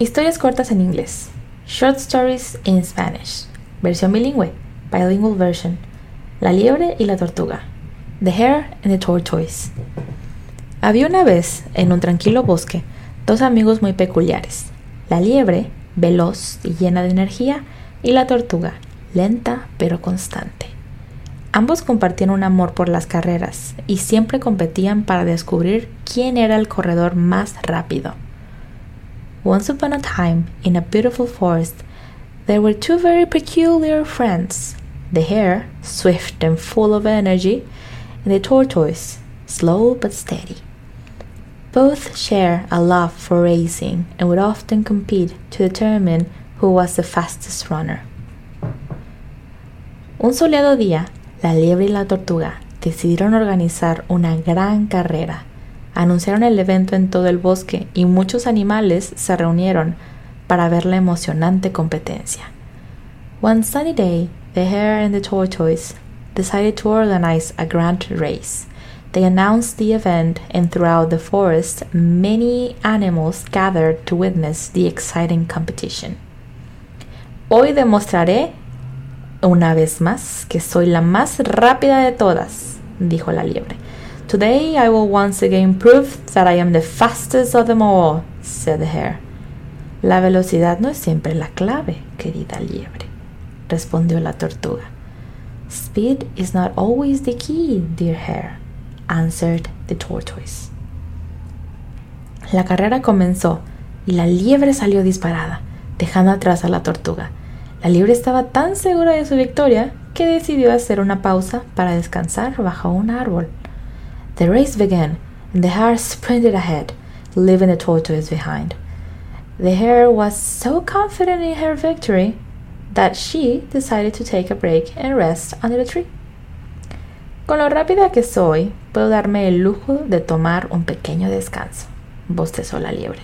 Historias cortas en inglés. Short stories in Spanish. Versión bilingüe. Bilingual version. La liebre y la tortuga. The hare and the tortoise. Había una vez, en un tranquilo bosque, dos amigos muy peculiares. La liebre, veloz y llena de energía, y la tortuga, lenta pero constante. Ambos compartían un amor por las carreras y siempre competían para descubrir quién era el corredor más rápido. Once upon a time, in a beautiful forest, there were two very peculiar friends the hare, swift and full of energy, and the tortoise, slow but steady. Both share a love for racing and would often compete to determine who was the fastest runner. Un soleado día, la liebre y la tortuga decidieron organizar una gran carrera. Anunciaron el evento en todo el bosque y muchos animales se reunieron para ver la emocionante competencia. One sunny day, the hare and the tortoise decided to organize a grand race. They announced the event, and throughout the forest, many animals gathered to witness the exciting competition. Hoy demostraré una vez más que soy la más rápida de todas, dijo la liebre. Today I will once again prove that I am the fastest of them all, said the hare. La velocidad no es siempre la clave, querida liebre, respondió la tortuga. Speed is not always the key, dear hare, answered the tortoise. La carrera comenzó y la liebre salió disparada, dejando atrás a la tortuga. La liebre estaba tan segura de su victoria que decidió hacer una pausa para descansar bajo un árbol. The race began, and the hare sprinted ahead, leaving the tortoise behind. The hare was so confident in her victory that she decided to take a break and rest under the tree. Con lo rápida que soy, puedo darme el lujo de tomar un pequeño descanso, bostezó la liebre.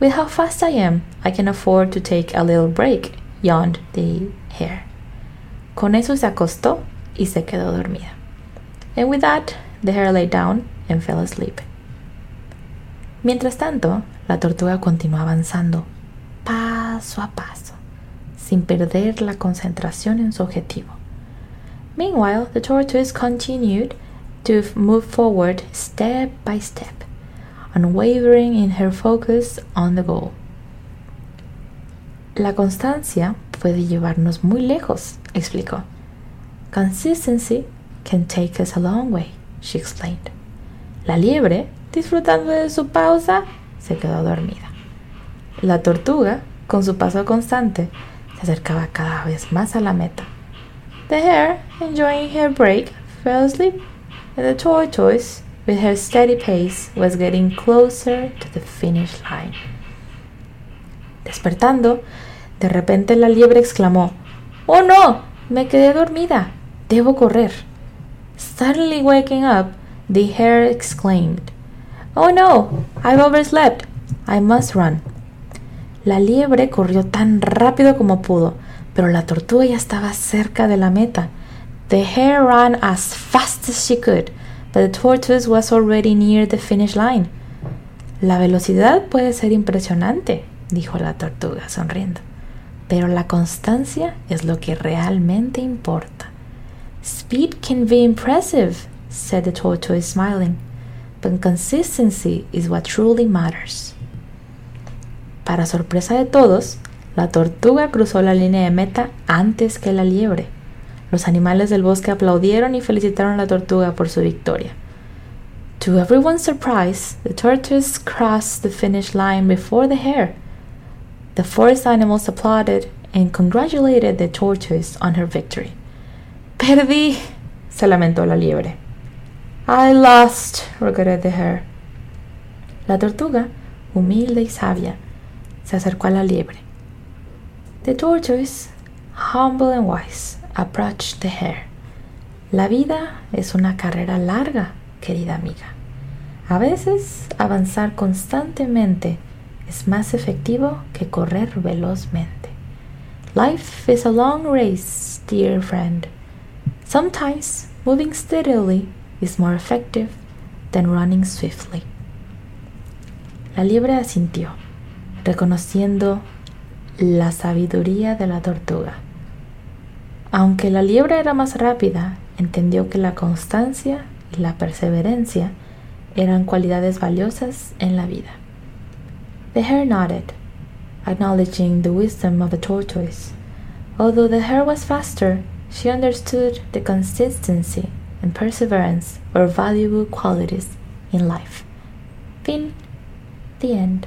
With how fast I am, I can afford to take a little break, yawned the hare. Con eso se acostó y se quedó dormida. And with that, the hare lay down and fell asleep. Mientras tanto, la tortuga continuó avanzando, paso a paso, sin perder la concentración en su objetivo. Meanwhile, the tortoise continued to move forward step by step, unwavering in her focus on the goal. La constancia puede llevarnos muy lejos, explicó. Consistency can take us a long way, she explained. La liebre, disfrutando de su pausa, se quedó dormida. La tortuga, con su paso constante, se acercaba cada vez más a la meta. The hare, enjoying her break, fell asleep, and the tortoise, with her steady pace, was getting closer to the finish line. Despertando, de repente la liebre exclamó, ¡Oh no! Me quedé dormida. Debo correr. Suddenly waking up, the hare exclaimed, Oh no! I've overslept. I must run. La liebre corrió tan rápido como pudo, pero la tortuga ya estaba cerca de la meta. The hare ran as fast as she could, but the tortoise was already near the finish line. La velocidad puede ser impresionante, dijo la tortuga sonriendo, pero la constancia es lo que realmente importa. Speed can be impressive, said the tortoise smiling, but consistency is what truly matters. Para sorpresa de todos, la tortuga cruzó la línea de meta antes que la liebre. Los animales del bosque aplaudieron y felicitaron a la tortuga por su victoria. To everyone's surprise, the tortoise crossed the finish line before the hare. The forest animals applauded and congratulated the tortoise on her victory. Perdí, se lamentó la liebre. I lost, regretted the hare. La tortuga, humilde y sabia, se acercó a la liebre. The tortoise, humble and wise, approached the hare. La vida es una carrera larga, querida amiga. A veces avanzar constantemente es más efectivo que correr velozmente. Life is a long race, dear friend. Sometimes moving steadily is more effective than running swiftly. La liebre asintió, reconociendo la sabiduría de la tortuga. Aunque la liebre era más rápida, entendió que la constancia y la perseverancia eran cualidades valiosas en la vida. The hare nodded, acknowledging the wisdom of the tortoise. Although the hare was faster, she understood the consistency and perseverance were valuable qualities in life. Fin. The end.